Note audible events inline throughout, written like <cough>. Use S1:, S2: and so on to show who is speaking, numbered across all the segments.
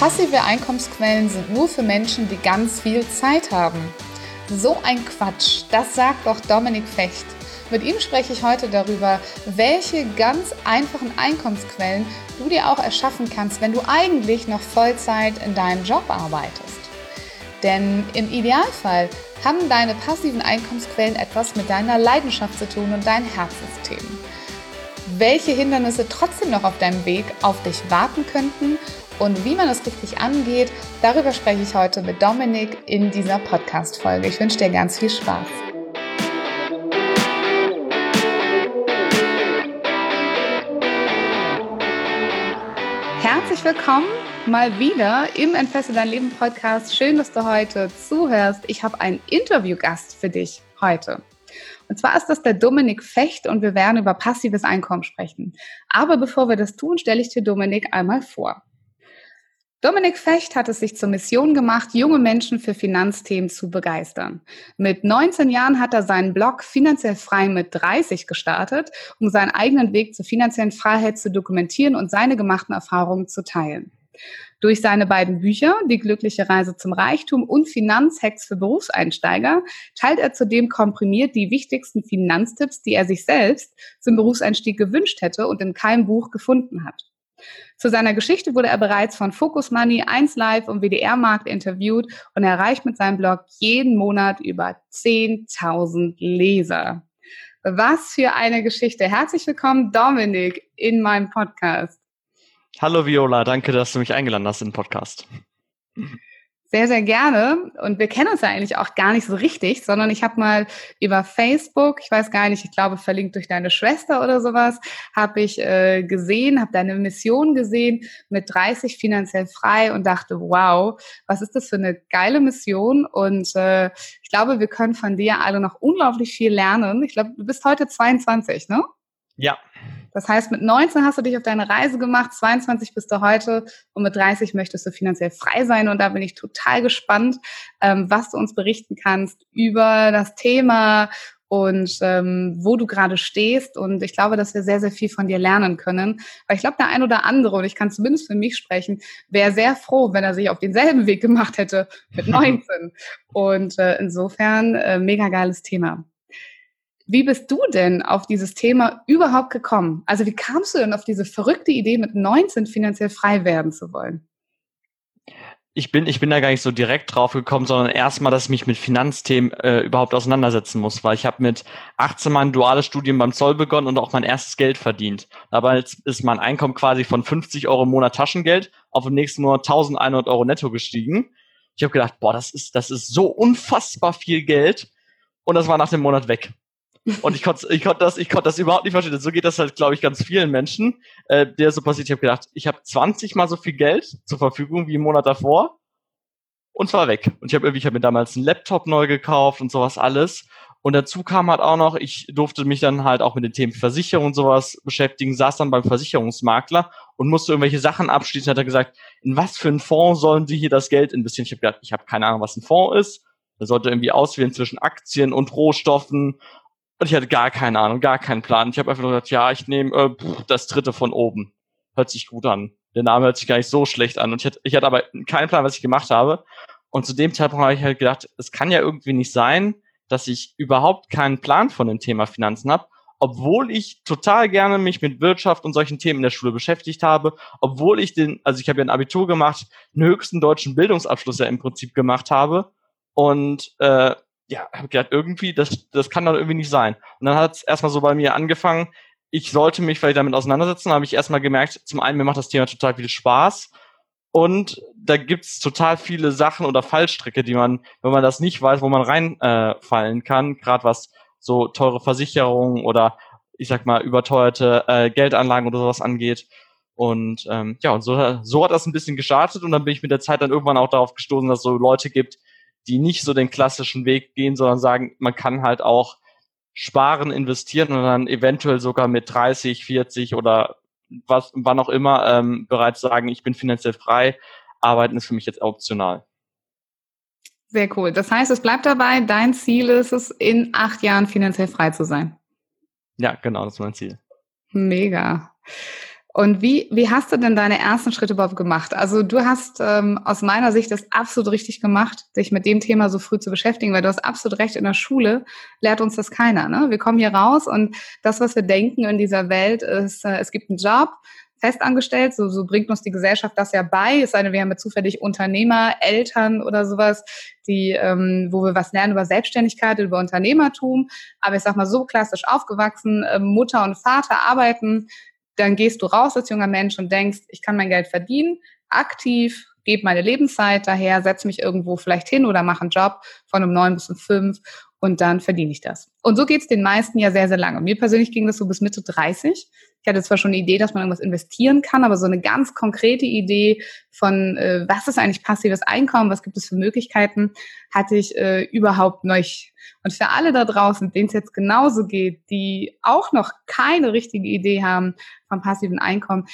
S1: Passive Einkommensquellen sind nur für Menschen, die ganz viel Zeit haben. So ein Quatsch, das sagt doch Dominik Fecht. Mit ihm spreche ich heute darüber, welche ganz einfachen Einkommensquellen du dir auch erschaffen kannst, wenn du eigentlich noch Vollzeit in deinem Job arbeitest. Denn im Idealfall haben deine passiven Einkommensquellen etwas mit deiner Leidenschaft zu tun und deinen Herzensthemen. Welche Hindernisse trotzdem noch auf deinem Weg auf dich warten könnten und wie man es richtig angeht, darüber spreche ich heute mit Dominik in dieser Podcast-Folge. Ich wünsche dir ganz viel Spaß. Herzlich willkommen mal wieder im Entfesse dein Leben Podcast. Schön, dass du heute zuhörst. Ich habe einen Interviewgast für dich heute. Und zwar ist das der Dominik Fecht und wir werden über passives Einkommen sprechen. Aber bevor wir das tun, stelle ich dir Dominik einmal vor. Dominik Fecht hat es sich zur Mission gemacht, junge Menschen für Finanzthemen zu begeistern. Mit 19 Jahren hat er seinen Blog Finanziell frei mit 30 gestartet, um seinen eigenen Weg zur finanziellen Freiheit zu dokumentieren und seine gemachten Erfahrungen zu teilen. Durch seine beiden Bücher, Die glückliche Reise zum Reichtum und Finanzhacks für Berufseinsteiger, teilt er zudem komprimiert die wichtigsten Finanztipps, die er sich selbst zum Berufseinstieg gewünscht hätte und in keinem Buch gefunden hat. Zu seiner Geschichte wurde er bereits von Focus Money, 1Live und WDR Markt interviewt und erreicht mit seinem Blog jeden Monat über 10.000 Leser. Was für eine Geschichte. Herzlich willkommen, Dominik, in meinem Podcast.
S2: Hallo Viola, danke, dass du mich eingeladen hast in den Podcast.
S1: Sehr, sehr gerne. Und wir kennen uns ja eigentlich auch gar nicht so richtig, sondern ich habe mal über Facebook, ich weiß gar nicht, ich glaube verlinkt durch deine Schwester oder sowas, habe ich äh, gesehen, habe deine Mission gesehen mit 30 finanziell frei und dachte, wow, was ist das für eine geile Mission? Und äh, ich glaube, wir können von dir alle noch unglaublich viel lernen. Ich glaube, du bist heute 22, ne?
S2: Ja.
S1: Das heißt, mit 19 hast du dich auf deine Reise gemacht, 22 bist du heute und mit 30 möchtest du finanziell frei sein. Und da bin ich total gespannt, ähm, was du uns berichten kannst über das Thema und ähm, wo du gerade stehst. Und ich glaube, dass wir sehr, sehr viel von dir lernen können. Weil ich glaube, der ein oder andere, und ich kann zumindest für mich sprechen, wäre sehr froh, wenn er sich auf denselben Weg gemacht hätte mit <laughs> 19. und äh, insofern äh, mega geiles Thema. Wie bist du denn auf dieses Thema überhaupt gekommen? Also wie kamst du denn auf diese verrückte Idee, mit 19 finanziell frei werden zu wollen?
S2: Ich bin, ich bin da gar nicht so direkt drauf gekommen, sondern erstmal, dass ich mich mit Finanzthemen äh, überhaupt auseinandersetzen muss, weil ich habe mit 18 mein duales Studium beim Zoll begonnen und auch mein erstes Geld verdient. Dabei ist mein Einkommen quasi von 50 Euro im Monat Taschengeld auf dem nächsten Monat 1100 Euro netto gestiegen. Ich habe gedacht, boah, das ist, das ist so unfassbar viel Geld. Und das war nach dem Monat weg. Und ich konnte ich konnte das, ich konnte das überhaupt nicht verstehen. So geht das halt, glaube ich, ganz vielen Menschen, äh, der so passiert. Ich habe gedacht, ich habe 20 mal so viel Geld zur Verfügung wie im Monat davor und zwar weg. Und ich habe irgendwie, ich habe mir damals einen Laptop neu gekauft und sowas alles. Und dazu kam halt auch noch, ich durfte mich dann halt auch mit den Themen Versicherung und sowas beschäftigen, saß dann beim Versicherungsmakler und musste irgendwelche Sachen abschließen. Hat er gesagt, in was für einen Fonds sollen Sie hier das Geld investieren? Ich habe gedacht, ich habe keine Ahnung, was ein Fonds ist. Er sollte irgendwie auswählen zwischen Aktien und Rohstoffen und ich hatte gar keine Ahnung, gar keinen Plan. Ich habe einfach nur gesagt, ja, ich nehme äh, das dritte von oben. Hört sich gut an. Der Name hört sich gar nicht so schlecht an. Und ich hatte, ich hatte aber keinen Plan, was ich gemacht habe. Und zu dem Zeitpunkt habe ich halt gedacht, es kann ja irgendwie nicht sein, dass ich überhaupt keinen Plan von dem Thema Finanzen habe, obwohl ich total gerne mich mit Wirtschaft und solchen Themen in der Schule beschäftigt habe, obwohl ich den, also ich habe ja ein Abitur gemacht, den höchsten deutschen Bildungsabschluss ja im Prinzip gemacht habe und äh, ja, habe gedacht, irgendwie, das, das kann doch irgendwie nicht sein. Und dann hat es erstmal so bei mir angefangen, ich sollte mich vielleicht damit auseinandersetzen, habe ich erstmal gemerkt, zum einen, mir macht das Thema total viel Spaß und da gibt's total viele Sachen oder Fallstricke, die man, wenn man das nicht weiß, wo man reinfallen äh, kann, gerade was so teure Versicherungen oder ich sag mal überteuerte äh, Geldanlagen oder sowas angeht. Und ähm, ja, und so, so hat das ein bisschen gestartet und dann bin ich mit der Zeit dann irgendwann auch darauf gestoßen, dass es so Leute gibt, die nicht so den klassischen Weg gehen, sondern sagen, man kann halt auch sparen, investieren und dann eventuell sogar mit 30, 40 oder was, wann auch immer ähm, bereits sagen, ich bin finanziell frei. Arbeiten ist für mich jetzt optional.
S1: Sehr cool. Das heißt, es bleibt dabei, dein Ziel ist es, in acht Jahren finanziell frei zu sein.
S2: Ja, genau, das ist mein Ziel.
S1: Mega. Und wie, wie hast du denn deine ersten Schritte überhaupt gemacht? Also du hast ähm, aus meiner Sicht das absolut richtig gemacht, dich mit dem Thema so früh zu beschäftigen, weil du hast absolut recht, in der Schule lehrt uns das keiner. Ne? Wir kommen hier raus und das, was wir denken in dieser Welt, ist, äh, es gibt einen Job, festangestellt, so, so bringt uns die Gesellschaft das ja bei, es sei denn, wir haben ja zufällig Unternehmer, Eltern oder sowas, die, ähm, wo wir was lernen über Selbstständigkeit, über Unternehmertum, aber ich sag mal so klassisch aufgewachsen, äh, Mutter und Vater arbeiten, dann gehst du raus als junger Mensch und denkst, ich kann mein Geld verdienen, aktiv, gebe meine Lebenszeit daher, setze mich irgendwo vielleicht hin oder mache einen Job von um neun bis um fünf und dann verdiene ich das. Und so geht es den meisten ja sehr, sehr lange. Mir persönlich ging das so bis Mitte 30. Ich hatte zwar schon eine Idee, dass man irgendwas investieren kann, aber so eine ganz konkrete Idee von, äh, was ist eigentlich passives Einkommen, was gibt es für Möglichkeiten, hatte ich äh, überhaupt nicht. Und für alle da draußen, denen es jetzt genauso geht, die auch noch keine richtige Idee haben vom passiven Einkommen,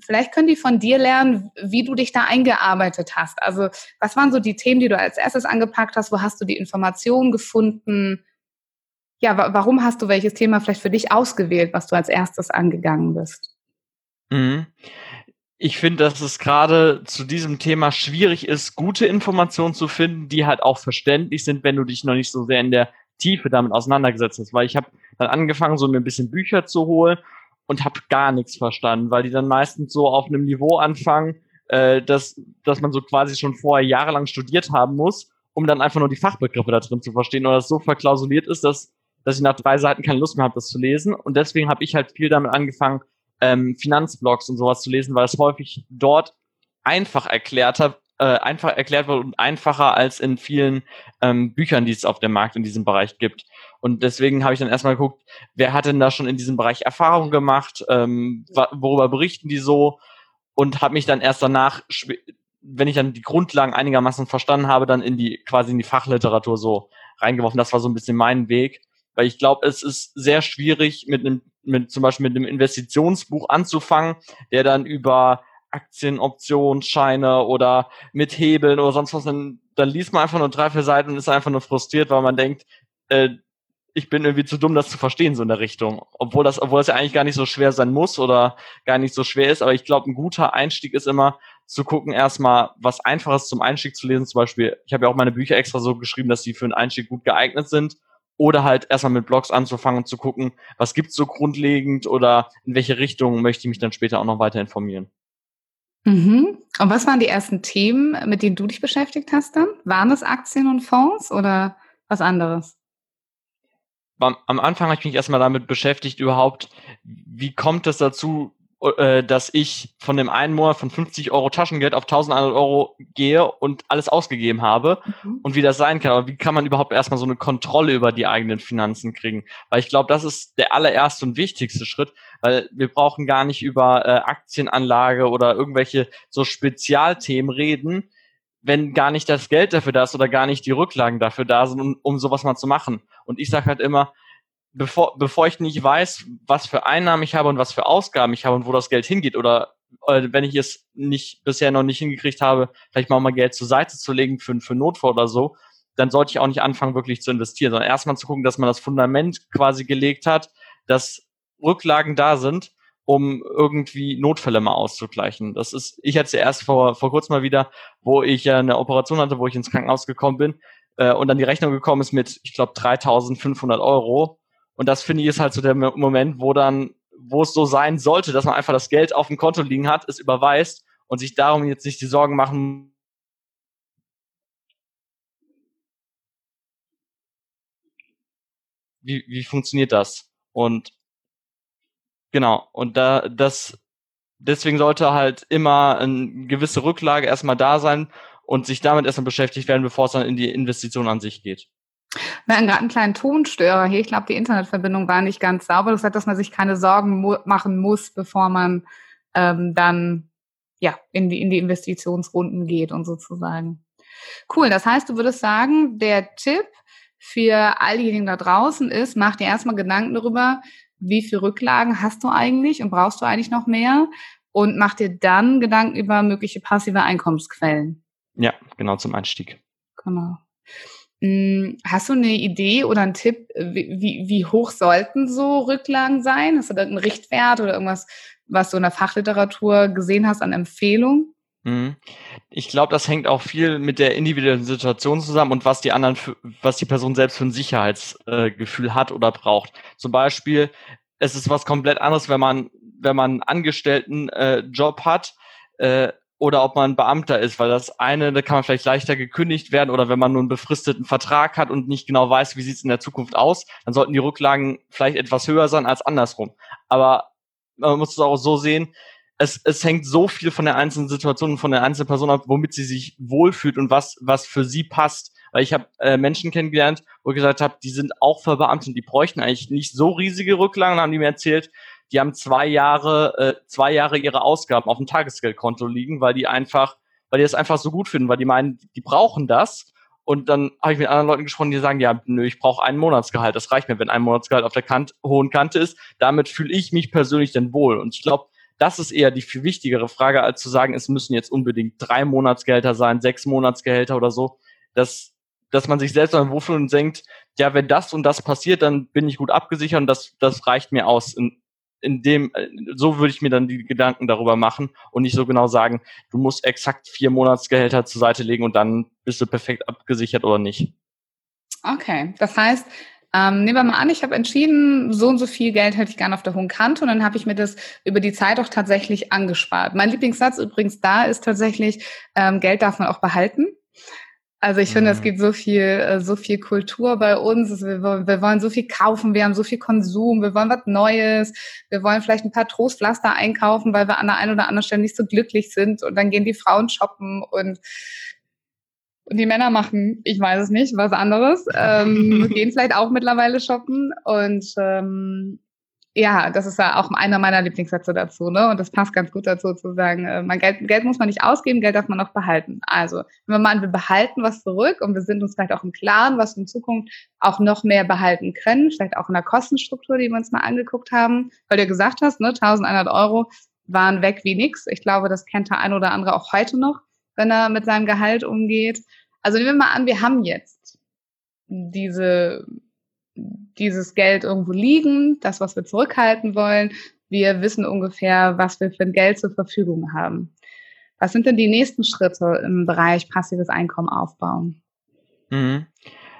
S1: vielleicht können die von dir lernen, wie du dich da eingearbeitet hast. Also was waren so die Themen, die du als erstes angepackt hast? Wo hast du die Informationen gefunden? Ja, wa warum hast du welches Thema vielleicht für dich ausgewählt, was du als erstes angegangen bist?
S2: Mhm. Ich finde, dass es gerade zu diesem Thema schwierig ist, gute Informationen zu finden, die halt auch verständlich sind, wenn du dich noch nicht so sehr in der Tiefe damit auseinandergesetzt hast. Weil ich habe dann angefangen, so mir ein bisschen Bücher zu holen und habe gar nichts verstanden, weil die dann meistens so auf einem Niveau anfangen, äh, dass, dass man so quasi schon vorher jahrelang studiert haben muss, um dann einfach nur die Fachbegriffe da drin zu verstehen oder das so verklausuliert ist, dass, dass ich nach drei Seiten keine Lust mehr habe, das zu lesen. Und deswegen habe ich halt viel damit angefangen, ähm, Finanzblogs und sowas zu lesen, weil es häufig dort einfach erklärt hat, äh, einfach erklärt wird und einfacher als in vielen ähm, Büchern, die es auf dem Markt in diesem Bereich gibt. Und deswegen habe ich dann erstmal geguckt, wer hat denn da schon in diesem Bereich Erfahrung gemacht, ähm, worüber berichten die so und habe mich dann erst danach, wenn ich dann die Grundlagen einigermaßen verstanden habe, dann in die quasi in die Fachliteratur so reingeworfen. Das war so ein bisschen mein Weg, weil ich glaube, es ist sehr schwierig mit einem mit zum Beispiel mit einem Investitionsbuch anzufangen, der dann über Aktien, Optionsscheine oder mit Hebeln oder sonst was, dann, dann liest man einfach nur drei, vier Seiten und ist einfach nur frustriert, weil man denkt, äh, ich bin irgendwie zu dumm, das zu verstehen, so in der Richtung. Obwohl das, obwohl das ja eigentlich gar nicht so schwer sein muss oder gar nicht so schwer ist. Aber ich glaube, ein guter Einstieg ist immer zu gucken, erstmal was Einfaches zum Einstieg zu lesen. Zum Beispiel, ich habe ja auch meine Bücher extra so geschrieben, dass sie für einen Einstieg gut geeignet sind. Oder halt erstmal mit Blogs anzufangen und zu gucken, was gibt's so grundlegend oder in welche Richtung möchte ich mich dann später auch noch weiter informieren.
S1: Mhm. Und was waren die ersten Themen, mit denen du dich beschäftigt hast dann? Waren es Aktien und Fonds oder was anderes?
S2: am, am Anfang habe ich mich erstmal damit beschäftigt, überhaupt, wie kommt es dazu, äh, dass ich von dem einen Monat von 50 Euro Taschengeld auf 1100 Euro gehe und alles ausgegeben habe mhm. und wie das sein kann. Aber wie kann man überhaupt erstmal so eine Kontrolle über die eigenen Finanzen kriegen? Weil ich glaube, das ist der allererste und wichtigste Schritt, weil wir brauchen gar nicht über äh, Aktienanlage oder irgendwelche so Spezialthemen reden, wenn gar nicht das Geld dafür da ist oder gar nicht die Rücklagen dafür da sind, um, um sowas mal zu machen. Und ich sage halt immer, bevor, bevor ich nicht weiß, was für Einnahmen ich habe und was für Ausgaben ich habe und wo das Geld hingeht oder äh, wenn ich es nicht bisher noch nicht hingekriegt habe, vielleicht mal mal Geld zur Seite zu legen für, für Notfall oder so, dann sollte ich auch nicht anfangen, wirklich zu investieren, sondern erstmal zu gucken, dass man das Fundament quasi gelegt hat, dass Rücklagen da sind um irgendwie Notfälle mal auszugleichen. Das ist, ich hatte erst vor, vor kurzem mal wieder, wo ich eine Operation hatte, wo ich ins Krankenhaus gekommen bin äh, und dann die Rechnung gekommen ist mit, ich glaube, 3.500 Euro. Und das finde ich ist halt so der Moment, wo dann, wo es so sein sollte, dass man einfach das Geld auf dem Konto liegen hat, es überweist und sich darum jetzt nicht die Sorgen machen wie, wie funktioniert das? Und Genau. Und da, das, deswegen sollte halt immer eine gewisse Rücklage erstmal da sein und sich damit erstmal beschäftigt werden, bevor es dann in die Investition an sich geht.
S1: Wir hatten gerade einen kleinen Tonstörer hier. Ich glaube, die Internetverbindung war nicht ganz sauber. Das heißt, dass man sich keine Sorgen machen muss, bevor man ähm, dann ja in die, in die Investitionsrunden geht und sozusagen. Cool, das heißt, du würdest sagen, der Tipp für all diejenigen da draußen ist, mach dir erstmal Gedanken darüber, wie viel Rücklagen hast du eigentlich und brauchst du eigentlich noch mehr? Und mach dir dann Gedanken über mögliche passive Einkommensquellen.
S2: Ja, genau zum Einstieg.
S1: Genau. Hm, hast du eine Idee oder einen Tipp, wie, wie, hoch sollten so Rücklagen sein? Hast du da einen Richtwert oder irgendwas, was du in der Fachliteratur gesehen hast an Empfehlungen?
S2: Mhm. Ich glaube, das hängt auch viel mit der individuellen Situation zusammen und was die anderen, für, was die Person selbst für ein Sicherheitsgefühl äh, hat oder braucht. Zum Beispiel, es ist was komplett anderes, wenn man, wenn man einen Angestelltenjob äh, hat äh, oder ob man Beamter ist, weil das eine, da kann man vielleicht leichter gekündigt werden oder wenn man nur einen befristeten Vertrag hat und nicht genau weiß, wie sieht es in der Zukunft aus, dann sollten die Rücklagen vielleicht etwas höher sein als andersrum. Aber man muss es auch so sehen, es, es hängt so viel von der einzelnen Situation und von der einzelnen Person ab, womit sie sich wohlfühlt und was, was für sie passt. Weil ich habe äh, Menschen kennengelernt, wo ich gesagt habe, die sind auch verbeamtet und die bräuchten eigentlich nicht so riesige Rücklagen, haben die mir erzählt, die haben zwei Jahre, äh, zwei Jahre ihre Ausgaben auf dem Tagesgeldkonto liegen, weil die einfach, weil die das einfach so gut finden, weil die meinen, die brauchen das. Und dann habe ich mit anderen Leuten gesprochen, die sagen, ja, nö, ich brauche ein Monatsgehalt. Das reicht mir, wenn ein Monatsgehalt auf der Kant hohen Kante ist. Damit fühle ich mich persönlich dann wohl. Und ich glaube, das ist eher die viel wichtigere Frage, als zu sagen, es müssen jetzt unbedingt drei Monatsgehälter sein, sechs Monatsgehälter oder so. Dass, dass man sich selbst mal wohlfühlt und denkt, ja, wenn das und das passiert, dann bin ich gut abgesichert und das, das reicht mir aus. In, in dem, so würde ich mir dann die Gedanken darüber machen und nicht so genau sagen, du musst exakt vier Monatsgehälter zur Seite legen und dann bist du perfekt abgesichert oder nicht.
S1: Okay, das heißt, ähm, nehmen wir mal an, ich habe entschieden, so und so viel Geld hätte ich gerne auf der hohen Kante und dann habe ich mir das über die Zeit auch tatsächlich angespart. Mein Lieblingssatz übrigens da ist tatsächlich, ähm, Geld darf man auch behalten. Also ich finde, es mhm. gibt so viel, äh, so viel Kultur bei uns. Wir, wir, wollen so viel kaufen, wir haben so viel Konsum, wir wollen was Neues, wir wollen vielleicht ein paar Trostpflaster einkaufen, weil wir an der einen oder anderen Stelle nicht so glücklich sind und dann gehen die Frauen shoppen und und die Männer machen, ich weiß es nicht, was anderes, <laughs> ähm, gehen vielleicht auch mittlerweile shoppen. Und ähm, ja, das ist ja auch einer meiner Lieblingssätze dazu, ne? Und das passt ganz gut dazu zu sagen, äh, man Geld, Geld muss man nicht ausgeben, Geld darf man auch behalten. Also, wenn wir mal, wir behalten was zurück und wir sind uns vielleicht auch im Klaren, was wir in Zukunft auch noch mehr behalten können, vielleicht auch in der Kostenstruktur, die wir uns mal angeguckt haben, weil du gesagt hast, ne, 1100 Euro waren weg wie nix. Ich glaube, das kennt der ein oder andere auch heute noch wenn er mit seinem Gehalt umgeht. Also nehmen wir mal an, wir haben jetzt diese, dieses Geld irgendwo liegen, das, was wir zurückhalten wollen. Wir wissen ungefähr, was wir für ein Geld zur Verfügung haben. Was sind denn die nächsten Schritte im Bereich passives Einkommen aufbauen?
S2: Mhm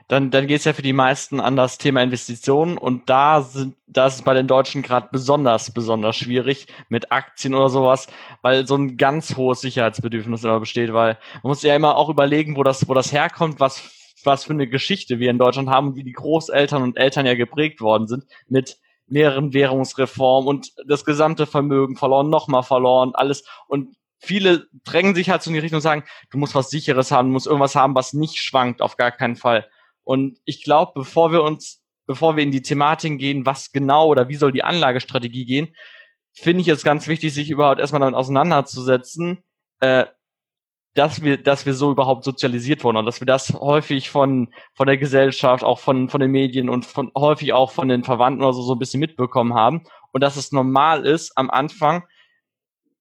S2: dann, dann geht es ja für die meisten an das Thema Investitionen und da sind, da ist es bei den Deutschen gerade besonders, besonders schwierig mit Aktien oder sowas, weil so ein ganz hohes Sicherheitsbedürfnis immer besteht, weil man muss ja immer auch überlegen, wo das, wo das herkommt, was, was für eine Geschichte wir in Deutschland haben wie die Großeltern und Eltern ja geprägt worden sind mit mehreren Währungsreformen und das gesamte Vermögen verloren, nochmal verloren, alles und viele drängen sich halt so in die Richtung und sagen, du musst was sicheres haben, du musst irgendwas haben, was nicht schwankt, auf gar keinen Fall. Und ich glaube, bevor wir uns, bevor wir in die Thematik gehen, was genau oder wie soll die Anlagestrategie gehen, finde ich es ganz wichtig, sich überhaupt erstmal damit auseinanderzusetzen, äh, dass wir, dass wir so überhaupt sozialisiert wurden und dass wir das häufig von, von der Gesellschaft, auch von, von den Medien und von, häufig auch von den Verwandten oder so, so ein bisschen mitbekommen haben und dass es normal ist, am Anfang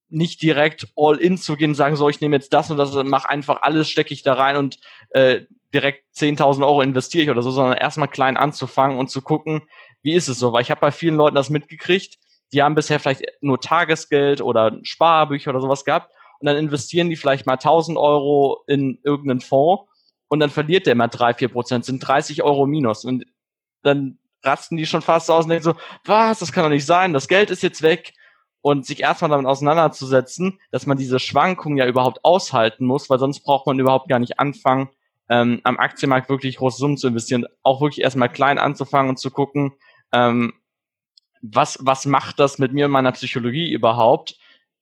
S2: nicht direkt all in zu gehen und sagen, so, ich nehme jetzt das und das, mach einfach alles, stecke ich da rein und äh, direkt 10.000 Euro investiere ich oder so, sondern erstmal klein anzufangen und zu gucken, wie ist es so? Weil ich habe bei vielen Leuten das mitgekriegt, die haben bisher vielleicht nur Tagesgeld oder Sparbücher oder sowas gehabt und dann investieren die vielleicht mal 1.000 Euro in irgendeinen Fonds und dann verliert der mal 3, 4 Prozent, sind 30 Euro minus. Und dann rasten die schon fast aus und denken so, was, das kann doch nicht sein, das Geld ist jetzt weg. Und sich erstmal damit auseinanderzusetzen, dass man diese Schwankungen ja überhaupt aushalten muss, weil sonst braucht man überhaupt gar nicht anfangen, ähm, am Aktienmarkt wirklich große Summen zu investieren, auch wirklich erstmal klein anzufangen und zu gucken, ähm, was, was macht das mit mir und meiner Psychologie überhaupt,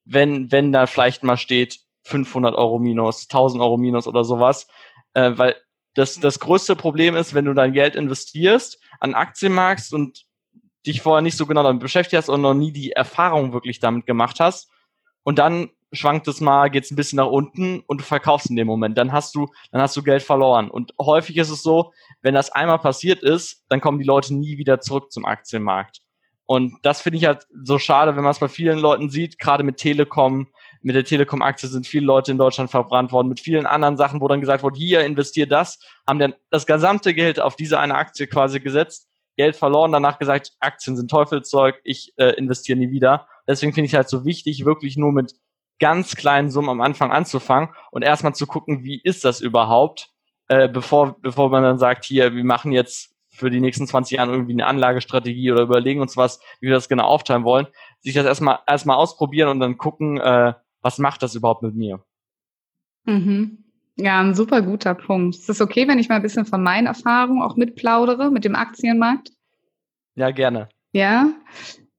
S2: wenn, wenn da vielleicht mal steht 500 Euro minus, 1000 Euro minus oder sowas, äh, weil das, das größte Problem ist, wenn du dein Geld investierst an Aktienmarkt und dich vorher nicht so genau damit beschäftigt hast und noch nie die Erfahrung wirklich damit gemacht hast und dann schwankt es mal, geht es ein bisschen nach unten und du verkaufst in dem Moment. Dann hast du, dann hast du Geld verloren. Und häufig ist es so, wenn das einmal passiert ist, dann kommen die Leute nie wieder zurück zum Aktienmarkt. Und das finde ich halt so schade, wenn man es bei vielen Leuten sieht, gerade mit Telekom, mit der Telekom-Aktie sind viele Leute in Deutschland verbrannt worden, mit vielen anderen Sachen, wo dann gesagt wurde, hier investiert das, haben dann das gesamte Geld auf diese eine Aktie quasi gesetzt, Geld verloren, danach gesagt, Aktien sind Teufelszeug, ich äh, investiere nie wieder. Deswegen finde ich halt so wichtig, wirklich nur mit ganz kleinen Summen am Anfang anzufangen und erstmal zu gucken, wie ist das überhaupt, äh, bevor, bevor man dann sagt, hier, wir machen jetzt für die nächsten 20 Jahre irgendwie eine Anlagestrategie oder überlegen uns was, wie wir das genau aufteilen wollen, sich das erstmal erstmal ausprobieren und dann gucken, äh, was macht das überhaupt mit mir?
S1: Mhm. Ja, ein super guter Punkt. Ist es okay, wenn ich mal ein bisschen von meinen Erfahrungen auch mitplaudere mit dem Aktienmarkt?
S2: Ja, gerne.
S1: Ja.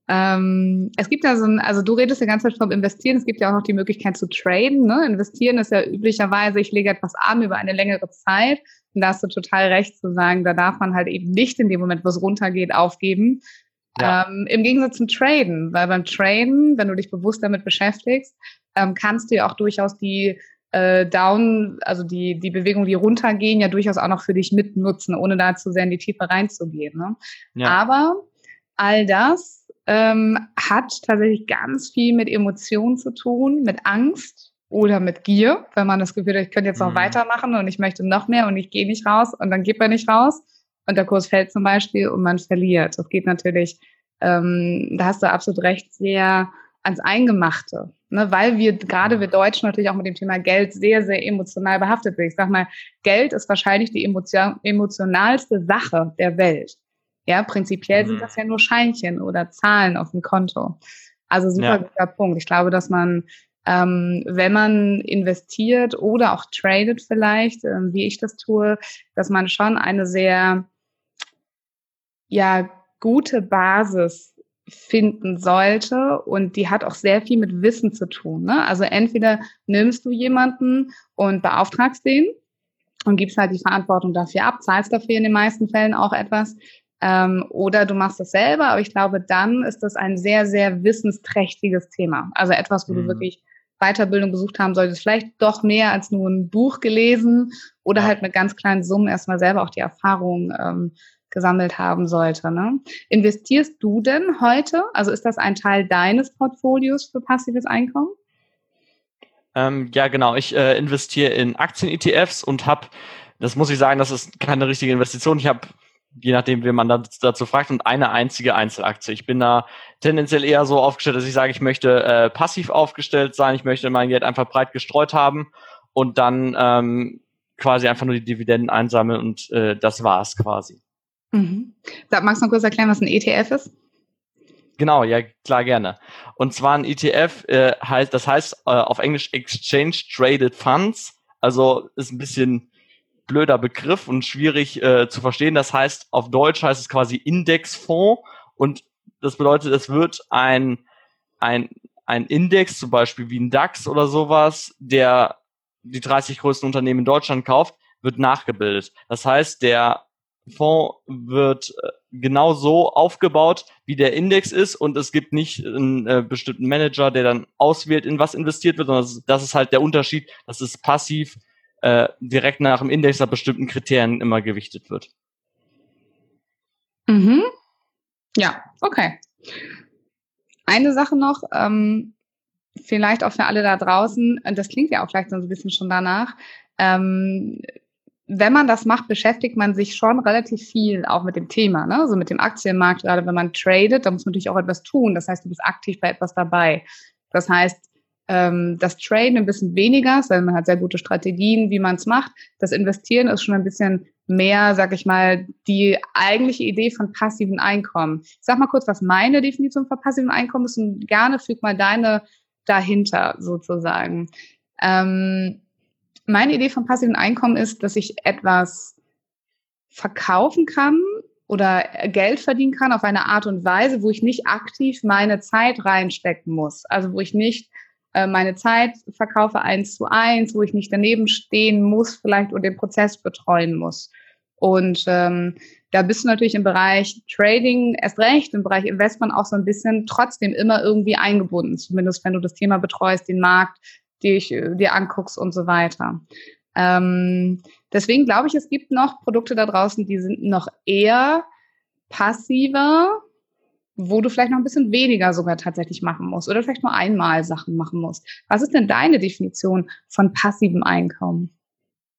S1: Ähm, es gibt ja so ein, also du redest ja ganz Zeit vom Investieren, es gibt ja auch noch die Möglichkeit zu traden. Ne? Investieren ist ja üblicherweise, ich lege etwas an über eine längere Zeit. Da hast du total recht zu sagen, da darf man halt eben nicht in dem Moment, wo es runtergeht, aufgeben. Ja. Ähm, Im Gegensatz zum Traden, weil beim Traden, wenn du dich bewusst damit beschäftigst, ähm, kannst du ja auch durchaus die äh, Down, also die, die Bewegungen, die runtergehen, ja durchaus auch noch für dich mitnutzen, ohne da zu sehr in die Tiefe reinzugehen. Ne? Ja. Aber all das ähm, hat tatsächlich ganz viel mit Emotionen zu tun, mit Angst oder mit Gier, wenn man das Gefühl hat, ich könnte jetzt noch mhm. weitermachen und ich möchte noch mehr und ich gehe nicht raus und dann geht man nicht raus und der Kurs fällt zum Beispiel und man verliert. Das geht natürlich, ähm, da hast du absolut recht, sehr ans Eingemachte. Ne, weil wir, gerade wir Deutschen natürlich auch mit dem Thema Geld sehr, sehr emotional behaftet sind. Ich sag mal, Geld ist wahrscheinlich die emotion emotionalste Sache der Welt. Ja, prinzipiell mhm. sind das ja nur Scheinchen oder Zahlen auf dem Konto. Also super ja. guter Punkt. Ich glaube, dass man, ähm, wenn man investiert oder auch tradet vielleicht, äh, wie ich das tue, dass man schon eine sehr, ja, gute Basis finden sollte und die hat auch sehr viel mit Wissen zu tun. Ne? Also entweder nimmst du jemanden und beauftragst den und gibst halt die Verantwortung dafür ab, zahlst dafür in den meisten Fällen auch etwas, ähm, oder du machst das selber, aber ich glaube, dann ist das ein sehr, sehr wissensträchtiges Thema. Also etwas, wo mhm. du wirklich Weiterbildung besucht haben solltest, vielleicht doch mehr als nur ein Buch gelesen oder halt mit ganz kleinen Summen erstmal selber auch die Erfahrung ähm, gesammelt haben sollte. Ne? Investierst du denn heute? Also ist das ein Teil deines Portfolios für passives Einkommen?
S2: Ähm, ja, genau. Ich äh, investiere in Aktien-ETFs und habe, das muss ich sagen, das ist keine richtige Investition. Ich habe je nachdem, wie man dazu fragt, und eine einzige Einzelaktie. Ich bin da tendenziell eher so aufgestellt, dass ich sage, ich möchte äh, passiv aufgestellt sein, ich möchte mein Geld einfach breit gestreut haben und dann ähm, quasi einfach nur die Dividenden einsammeln und äh, das war's quasi.
S1: Mhm. Magst du noch kurz erklären, was ein ETF ist?
S2: Genau, ja, klar, gerne. Und zwar ein ETF äh, heißt, das heißt äh, auf Englisch Exchange Traded Funds. Also ist ein bisschen blöder Begriff und schwierig äh, zu verstehen. Das heißt, auf Deutsch heißt es quasi Indexfonds und das bedeutet, es wird ein, ein, ein Index, zum Beispiel wie ein DAX oder sowas, der die 30 größten Unternehmen in Deutschland kauft, wird nachgebildet. Das heißt, der Fonds wird äh, genau so aufgebaut, wie der Index ist und es gibt nicht einen äh, bestimmten Manager, der dann auswählt, in was investiert wird, sondern das ist halt der Unterschied, dass es passiv äh, direkt nach dem Index nach bestimmten Kriterien immer gewichtet wird.
S1: Mhm. Ja, okay. Eine Sache noch, ähm, vielleicht auch für alle da draußen, das klingt ja auch vielleicht so ein bisschen schon danach, ähm, wenn man das macht, beschäftigt man sich schon relativ viel auch mit dem Thema, ne? also mit dem Aktienmarkt, gerade wenn man tradet, da muss man natürlich auch etwas tun. Das heißt, du bist aktiv bei etwas dabei. Das heißt, ähm, das Traden ein bisschen weniger, weil man hat sehr gute Strategien, wie man es macht. Das Investieren ist schon ein bisschen mehr, sag ich mal, die eigentliche Idee von passiven Einkommen. Ich sag mal kurz, was meine Definition von passiven Einkommen ist und gerne füg mal deine dahinter sozusagen. Ähm, meine Idee von passivem Einkommen ist, dass ich etwas verkaufen kann oder Geld verdienen kann auf eine Art und Weise, wo ich nicht aktiv meine Zeit reinstecken muss. Also wo ich nicht äh, meine Zeit verkaufe eins zu eins, wo ich nicht daneben stehen muss vielleicht und den Prozess betreuen muss. Und ähm, da bist du natürlich im Bereich Trading erst recht, im Bereich Investment auch so ein bisschen trotzdem immer irgendwie eingebunden, zumindest wenn du das Thema betreust, den Markt, dich, dir anguckst und so weiter. Ähm, deswegen glaube ich, es gibt noch Produkte da draußen, die sind noch eher passiver, wo du vielleicht noch ein bisschen weniger sogar tatsächlich machen musst oder vielleicht nur einmal Sachen machen musst. Was ist denn deine Definition von passivem Einkommen?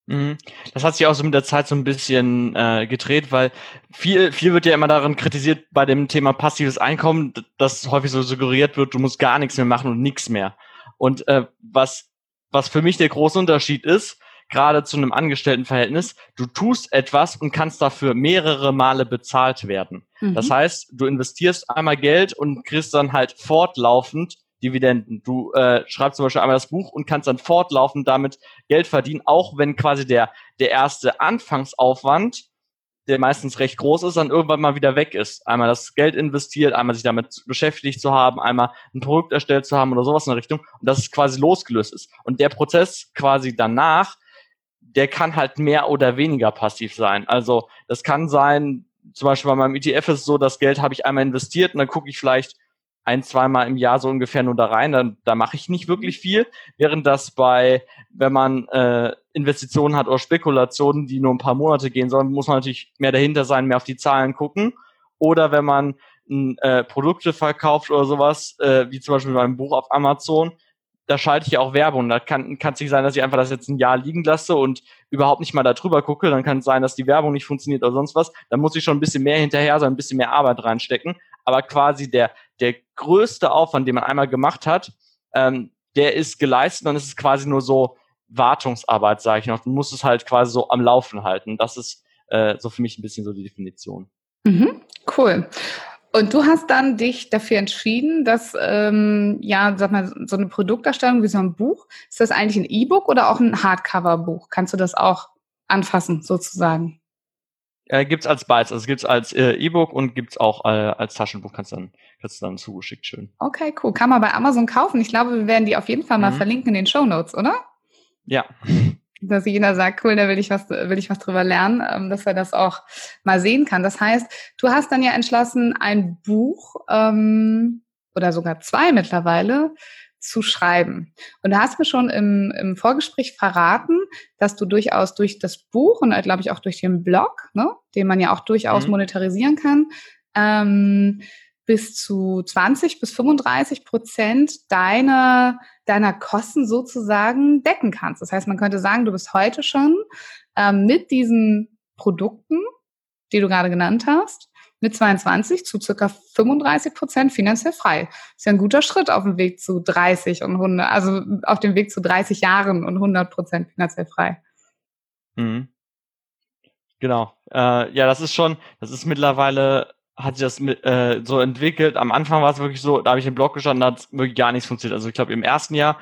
S2: Mhm. Das hat sich auch so mit der Zeit so ein bisschen äh, gedreht, weil viel, viel wird ja immer daran kritisiert bei dem Thema passives Einkommen, dass häufig so suggeriert wird, du musst gar nichts mehr machen und nichts mehr. Und äh, was, was für mich der große Unterschied ist, gerade zu einem Angestelltenverhältnis, du tust etwas und kannst dafür mehrere Male bezahlt werden. Mhm. Das heißt, du investierst einmal Geld und kriegst dann halt fortlaufend Dividenden. Du äh, schreibst zum Beispiel einmal das Buch und kannst dann fortlaufend damit Geld verdienen, auch wenn quasi der, der erste Anfangsaufwand, der meistens recht groß ist, dann irgendwann mal wieder weg ist. Einmal das Geld investiert, einmal sich damit beschäftigt zu haben, einmal ein Produkt erstellt zu haben oder sowas in der Richtung und dass es quasi losgelöst ist. Und der Prozess quasi danach, der kann halt mehr oder weniger passiv sein. Also das kann sein, zum Beispiel bei meinem ETF ist es so, das Geld habe ich einmal investiert und dann gucke ich vielleicht ein, zweimal im Jahr so ungefähr nur da rein, dann, da mache ich nicht wirklich viel, während das bei, wenn man äh, Investitionen hat oder Spekulationen, die nur ein paar Monate gehen sollen, muss man natürlich mehr dahinter sein, mehr auf die Zahlen gucken. Oder wenn man äh, Produkte verkauft oder sowas, äh, wie zum Beispiel beim Buch auf Amazon, da schalte ich ja auch Werbung. Da kann es nicht sein, dass ich einfach das jetzt ein Jahr liegen lasse und überhaupt nicht mal da drüber gucke. Dann kann es sein, dass die Werbung nicht funktioniert oder sonst was. Dann muss ich schon ein bisschen mehr hinterher sein, ein bisschen mehr Arbeit reinstecken. Aber quasi der, der größte Aufwand, den man einmal gemacht hat, ähm, der ist geleistet und es ist quasi nur so Wartungsarbeit, sage ich noch. Du musst es halt quasi so am Laufen halten. Das ist äh, so für mich ein bisschen so die Definition.
S1: Mhm, cool. Und du hast dann dich dafür entschieden, dass, ähm, ja, sag mal, so eine Produkterstellung wie so ein Buch, ist das eigentlich ein E-Book oder auch ein Hardcover-Buch? Kannst du das auch anfassen, sozusagen?
S2: Äh, gibt's als beides. Also gibt's als äh, E-Book und gibt's auch äh, als Taschenbuch. Kannst dann, kannst du dann zugeschickt schön.
S1: Okay, cool. Kann man bei Amazon kaufen. Ich glaube, wir werden die auf jeden Fall mal mhm. verlinken in den Show Notes, oder?
S2: Ja
S1: dass jeder sagt, cool, da will ich was, will ich was drüber lernen, ähm, dass er das auch mal sehen kann. Das heißt, du hast dann ja entschlossen, ein Buch ähm, oder sogar zwei mittlerweile zu schreiben. Und du hast mir schon im, im Vorgespräch verraten, dass du durchaus durch das Buch und glaube ich auch durch den Blog, ne, den man ja auch durchaus mhm. monetarisieren kann, ähm, bis zu 20 bis 35 Prozent deiner, deiner Kosten sozusagen decken kannst. Das heißt, man könnte sagen, du bist heute schon ähm, mit diesen Produkten, die du gerade genannt hast, mit 22 zu circa 35 Prozent finanziell frei. Ist ja ein guter Schritt auf dem Weg zu 30 und 100, also auf dem Weg zu 30 Jahren und 100 Prozent finanziell frei.
S2: Mhm. Genau. Äh, ja, das ist schon, das ist mittlerweile hat sich das mit, äh, so entwickelt. Am Anfang war es wirklich so, da habe ich im Blog gestanden, da hat wirklich gar nichts funktioniert. Also ich glaube, im ersten Jahr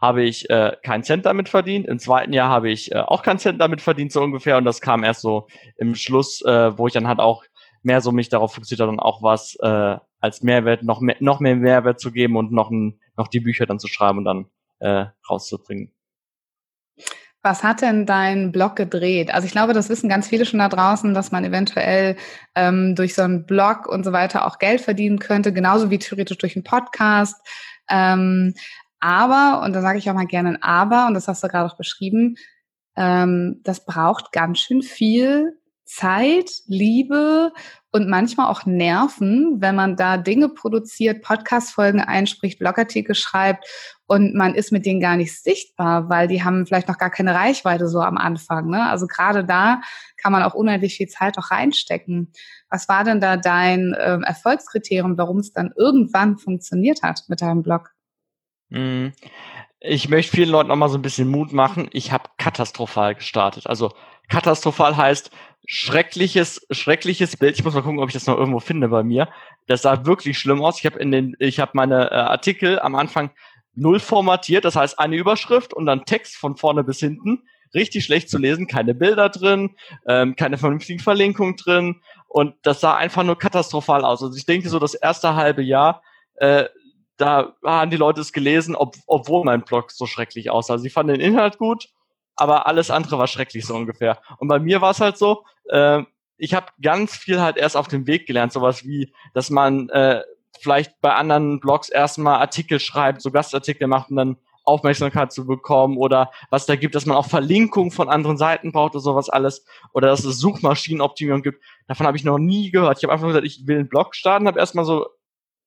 S2: habe ich äh, keinen Cent damit verdient. Im zweiten Jahr habe ich äh, auch keinen Cent damit verdient, so ungefähr. Und das kam erst so im Schluss, äh, wo ich dann halt auch mehr so mich darauf fokussiert habe und auch was äh, als Mehrwert, noch mehr, noch mehr Mehrwert zu geben und noch, ein, noch die Bücher dann zu schreiben und dann äh, rauszubringen.
S1: Was hat denn dein Blog gedreht? Also ich glaube, das wissen ganz viele schon da draußen, dass man eventuell ähm, durch so einen Blog und so weiter auch Geld verdienen könnte, genauso wie theoretisch durch einen Podcast. Ähm, aber, und da sage ich auch mal gerne ein Aber, und das hast du gerade auch beschrieben, ähm, das braucht ganz schön viel Zeit, Liebe und manchmal auch Nerven, wenn man da Dinge produziert, Podcast-Folgen einspricht, Blogartikel schreibt und man ist mit denen gar nicht sichtbar, weil die haben vielleicht noch gar keine Reichweite so am Anfang. Ne? Also gerade da kann man auch unheimlich viel Zeit auch reinstecken. Was war denn da dein äh, Erfolgskriterium, warum es dann irgendwann funktioniert hat mit deinem Blog?
S2: Mm, ich möchte vielen Leuten noch mal so ein bisschen Mut machen. Ich habe katastrophal gestartet. Also katastrophal heißt schreckliches, schreckliches Bild. Ich muss mal gucken, ob ich das noch irgendwo finde bei mir. Das sah wirklich schlimm aus. Ich habe in den, ich habe meine äh, Artikel am Anfang null formatiert, das heißt eine Überschrift und dann Text von vorne bis hinten. Richtig schlecht zu lesen, keine Bilder drin, ähm, keine vernünftigen Verlinkungen drin und das sah einfach nur katastrophal aus. Also ich denke so das erste halbe Jahr, äh, da haben die Leute es gelesen, ob, obwohl mein Blog so schrecklich aussah. Sie fanden den Inhalt gut, aber alles andere war schrecklich so ungefähr. Und bei mir war es halt so, äh, ich habe ganz viel halt erst auf dem Weg gelernt, sowas wie, dass man äh, vielleicht bei anderen Blogs erstmal Artikel schreibt, so Gastartikel macht und dann Aufmerksamkeit zu bekommen oder was da gibt, dass man auch Verlinkungen von anderen Seiten braucht oder sowas alles oder dass es Suchmaschinenoptimierung gibt. Davon habe ich noch nie gehört. Ich habe einfach gesagt, ich will einen Blog starten, habe erstmal so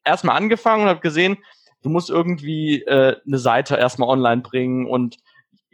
S2: erstmal angefangen und habe gesehen, du musst irgendwie äh, eine Seite erstmal online bringen und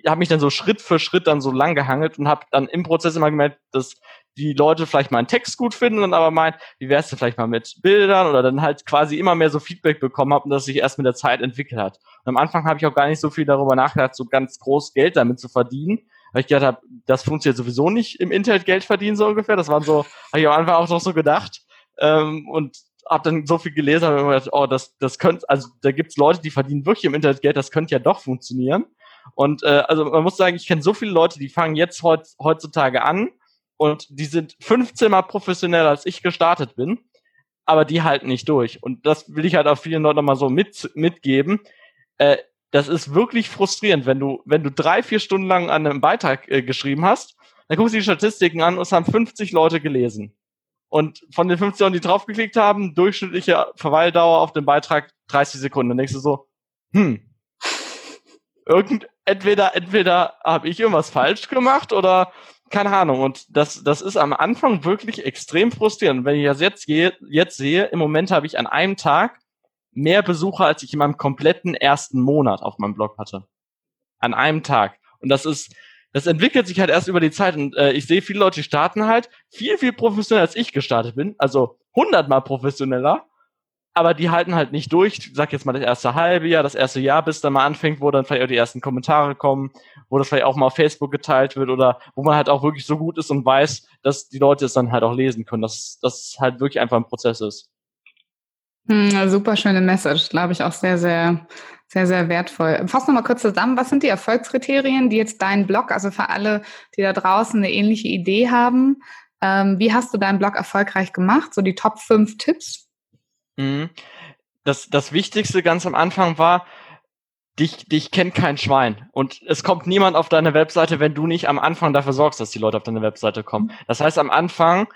S2: habe mich dann so Schritt für Schritt dann so lang gehangelt und habe dann im Prozess immer gemerkt, dass die Leute vielleicht mal einen Text gut finden und aber meinen, wie wär's denn vielleicht mal mit Bildern oder dann halt quasi immer mehr so Feedback bekommen habe und das sich erst mit der Zeit entwickelt hat. Und am Anfang habe ich auch gar nicht so viel darüber nachgedacht, so ganz groß Geld damit zu verdienen, weil ich gedacht habe, das funktioniert sowieso nicht im Internet Geld verdienen so ungefähr. Das waren so, habe ich am Anfang auch noch so gedacht ähm, und habe dann so viel gelesen, habe mir gedacht, oh, das, das könnte, also da gibt's Leute, die verdienen wirklich im Internet Geld, das könnte ja doch funktionieren. Und äh, also man muss sagen, ich kenne so viele Leute, die fangen jetzt heut, heutzutage an und die sind 15 mal professioneller als ich gestartet bin, aber die halten nicht durch. Und das will ich halt auch vielen Leuten mal so mit, mitgeben. Äh, das ist wirklich frustrierend, wenn du, wenn du drei, vier Stunden lang an einem Beitrag äh, geschrieben hast, dann guckst du die Statistiken an und es haben 50 Leute gelesen. Und von den 50 Leuten, die draufgeklickt haben, durchschnittliche Verweildauer auf dem Beitrag 30 Sekunden. Dann denkst du so, hm, irgend, entweder, entweder habe ich irgendwas falsch gemacht oder keine Ahnung. Und das, das ist am Anfang wirklich extrem frustrierend. Wenn ich das jetzt, jetzt sehe, im Moment habe ich an einem Tag mehr Besucher, als ich in meinem kompletten ersten Monat auf meinem Blog hatte. An einem Tag. Und das ist, das entwickelt sich halt erst über die Zeit. Und äh, ich sehe viele Leute, die starten halt viel, viel professioneller, als ich gestartet bin. Also hundertmal professioneller aber die halten halt nicht durch. Ich sag jetzt mal das erste halbe Jahr, das erste Jahr, bis dann mal anfängt, wo dann vielleicht auch die ersten Kommentare kommen, wo das vielleicht auch mal auf Facebook geteilt wird oder wo man halt auch wirklich so gut ist und weiß, dass die Leute es dann halt auch lesen können, dass das halt wirklich einfach ein Prozess ist.
S1: Hm, super schöne Message, glaube ich auch sehr, sehr, sehr, sehr wertvoll. Fass nochmal kurz zusammen, was sind die Erfolgskriterien, die jetzt dein Blog, also für alle, die da draußen eine ähnliche Idee haben, ähm, wie hast du deinen Blog erfolgreich gemacht? So die Top 5 Tipps
S2: Mhm. Das, das Wichtigste ganz am Anfang war, dich, dich kennt kein Schwein. Und es kommt niemand auf deine Webseite, wenn du nicht am Anfang dafür sorgst, dass die Leute auf deine Webseite kommen. Mhm. Das heißt, am Anfang,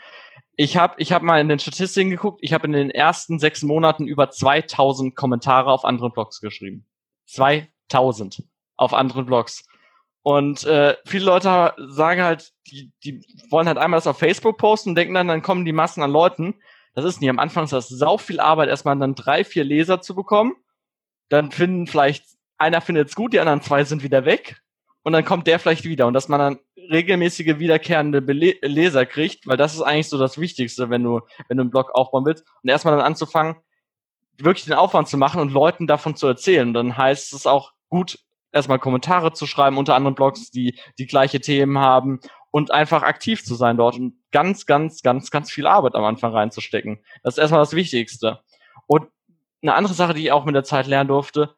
S2: ich habe ich hab mal in den Statistiken geguckt, ich habe in den ersten sechs Monaten über 2000 Kommentare auf anderen Blogs geschrieben. 2000 auf anderen Blogs. Und äh, viele Leute sagen halt, die, die wollen halt einmal das auf Facebook posten und denken dann, dann kommen die Massen an Leuten. Das ist nicht. Am Anfang ist das sau viel Arbeit, erstmal dann drei, vier Leser zu bekommen. Dann finden vielleicht, einer findet es gut, die anderen zwei sind wieder weg. Und dann kommt der vielleicht wieder. Und dass man dann regelmäßige wiederkehrende Bele Leser kriegt, weil das ist eigentlich so das Wichtigste, wenn du, wenn du einen Blog aufbauen willst. Und erstmal dann anzufangen, wirklich den Aufwand zu machen und Leuten davon zu erzählen. Und dann heißt es auch gut, erstmal Kommentare zu schreiben unter anderen Blogs, die die gleiche Themen haben und einfach aktiv zu sein dort und ganz, ganz, ganz, ganz viel Arbeit am Anfang reinzustecken. Das ist erstmal das Wichtigste. Und eine andere Sache, die ich auch mit der Zeit lernen durfte,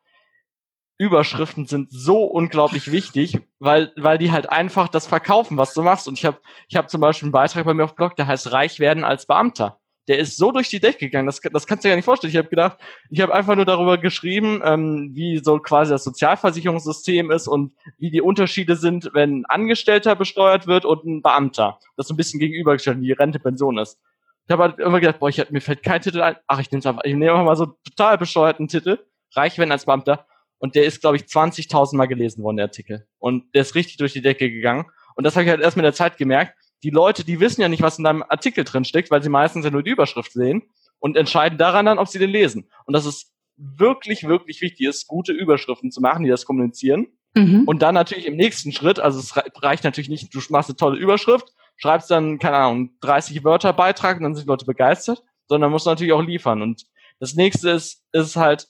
S2: Überschriften sind so unglaublich wichtig, weil, weil die halt einfach das verkaufen, was du machst. Und ich habe ich hab zum Beispiel einen Beitrag bei mir auf Blog, der heißt Reich werden als Beamter der ist so durch die Decke gegangen, das, das kannst du dir gar nicht vorstellen. Ich habe gedacht, ich habe einfach nur darüber geschrieben, ähm, wie so quasi das Sozialversicherungssystem ist und wie die Unterschiede sind, wenn ein Angestellter besteuert wird und ein Beamter. Das so ein bisschen gegenübergestellt, wie die Rente, Pension ist. Ich habe halt immer gedacht, boah, ich, hab, mir fällt kein Titel ein. Ach, ich nehme einfach, ich nehme einfach mal so total bescheuerten Titel, reich werden als Beamter. Und der ist, glaube ich, 20.000 Mal gelesen worden, der Artikel. Und der ist richtig durch die Decke gegangen. Und das habe ich halt erst mit der Zeit gemerkt die Leute, die wissen ja nicht, was in deinem Artikel drin steckt, weil sie meistens ja nur die Überschrift sehen und entscheiden daran dann, ob sie den lesen. Und das ist wirklich, wirklich wichtig ist, gute Überschriften zu machen, die das kommunizieren. Mhm. Und dann natürlich im nächsten Schritt, also es reicht natürlich nicht, du machst eine tolle Überschrift, schreibst dann, keine Ahnung, 30 Wörter Beitrag und dann sind die Leute begeistert, sondern musst du natürlich auch liefern. Und das nächste ist, ist halt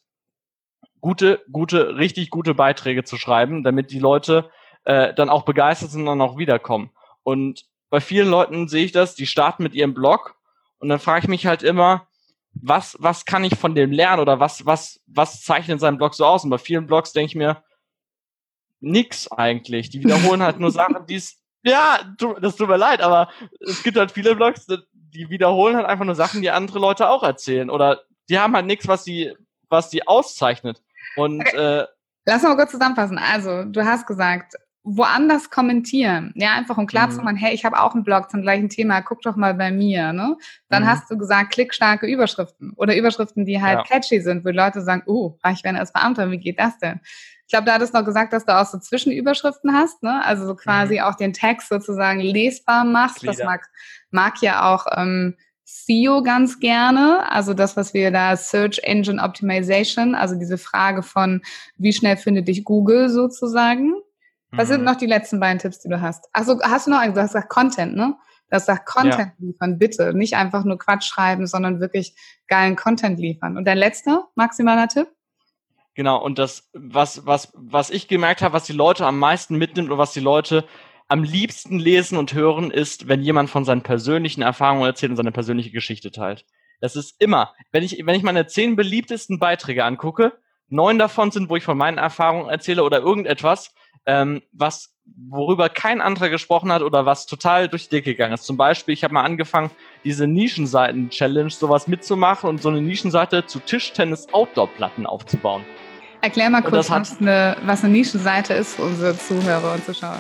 S2: gute, gute, richtig gute Beiträge zu schreiben, damit die Leute äh, dann auch begeistert sind und dann auch wiederkommen. Und bei vielen Leuten sehe ich das, die starten mit ihrem Blog und dann frage ich mich halt immer, was, was kann ich von dem lernen oder was, was, was zeichnet sein Blog so aus? Und bei vielen Blogs denke ich mir, nix eigentlich. Die wiederholen halt nur <laughs> Sachen, die es, ja, das tut mir leid, aber es gibt halt viele Blogs, die wiederholen halt einfach nur Sachen, die andere Leute auch erzählen. Oder die haben halt nichts, was sie, was die auszeichnet. Und, okay. äh,
S1: Lass mal kurz zusammenfassen. Also, du hast gesagt, woanders kommentieren. Ja, einfach um klar mhm. zu machen, hey, ich habe auch einen Blog zum gleichen Thema, guck doch mal bei mir. Ne? Dann mhm. hast du gesagt, klickstarke Überschriften oder Überschriften, die halt ja. catchy sind, wo Leute sagen, oh, ich werde als Beamter, wie geht das denn? Ich glaube, da hattest du noch gesagt, dass du auch so Zwischenüberschriften hast, ne? Also so quasi mhm. auch den Text sozusagen lesbar machst. Glieder. Das mag, mag ja auch ähm, SEO ganz gerne, also das, was wir da Search Engine Optimization, also diese Frage von, wie schnell findet dich Google sozusagen. Was mhm. sind noch die letzten beiden Tipps, die du hast? Also hast du noch einen, du hast gesagt Content, ne? Du hast gesagt Content ja. liefern, bitte. Nicht einfach nur Quatsch schreiben, sondern wirklich geilen Content liefern. Und dein letzter maximaler Tipp?
S2: Genau, und das, was, was, was ich gemerkt habe, was die Leute am meisten mitnimmt und was die Leute am liebsten lesen und hören, ist, wenn jemand von seinen persönlichen Erfahrungen erzählt und seine persönliche Geschichte teilt. Das ist immer, wenn ich, wenn ich meine zehn beliebtesten Beiträge angucke, neun davon sind, wo ich von meinen Erfahrungen erzähle oder irgendetwas, ähm, was worüber kein anderer gesprochen hat oder was total durch die Decke gegangen ist. Zum Beispiel, ich habe mal angefangen, diese Nischenseiten-Challenge sowas mitzumachen und so eine Nischenseite zu Tischtennis-Outdoor-Platten aufzubauen.
S1: Erklär mal kurz, was eine, was eine Nischenseite ist für unsere Zuhörer und Zuschauer.